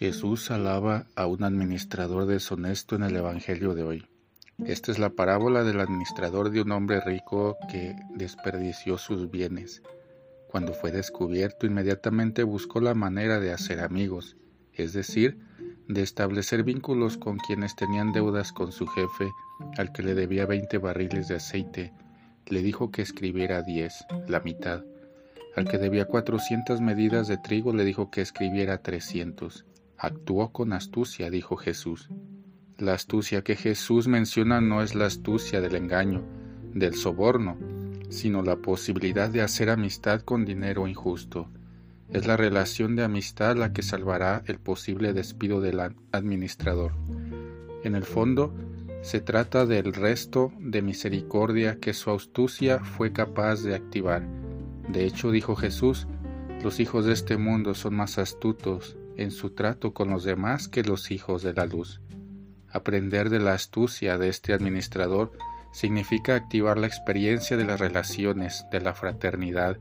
Jesús alaba a un administrador deshonesto en el Evangelio de hoy. Esta es la parábola del administrador de un hombre rico que desperdició sus bienes. Cuando fue descubierto, inmediatamente buscó la manera de hacer amigos, es decir, de establecer vínculos con quienes tenían deudas con su jefe, al que le debía 20 barriles de aceite. Le dijo que escribiera 10, la mitad. Al que debía 400 medidas de trigo le dijo que escribiera 300 Actuó con astucia, dijo Jesús. La astucia que Jesús menciona no es la astucia del engaño, del soborno, sino la posibilidad de hacer amistad con dinero injusto. Es la relación de amistad la que salvará el posible despido del administrador. En el fondo, se trata del resto de misericordia que su astucia fue capaz de activar. De hecho, dijo Jesús, los hijos de este mundo son más astutos en su trato con los demás que los hijos de la luz. Aprender de la astucia de este administrador significa activar la experiencia de las relaciones, de la fraternidad,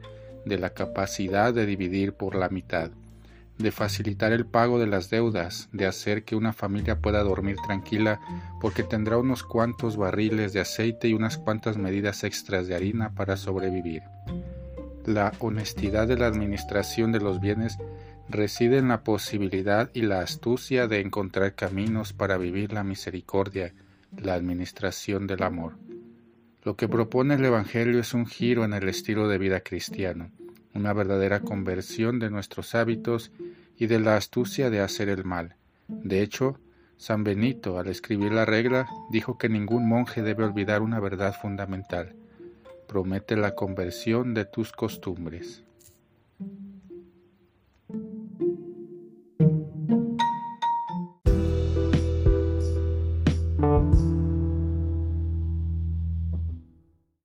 de la capacidad de dividir por la mitad, de facilitar el pago de las deudas, de hacer que una familia pueda dormir tranquila porque tendrá unos cuantos barriles de aceite y unas cuantas medidas extras de harina para sobrevivir. La honestidad de la administración de los bienes reside en la posibilidad y la astucia de encontrar caminos para vivir la misericordia, la administración del amor. Lo que propone el Evangelio es un giro en el estilo de vida cristiano, una verdadera conversión de nuestros hábitos y de la astucia de hacer el mal. De hecho, San Benito, al escribir la regla, dijo que ningún monje debe olvidar una verdad fundamental. Promete la conversión de tus costumbres.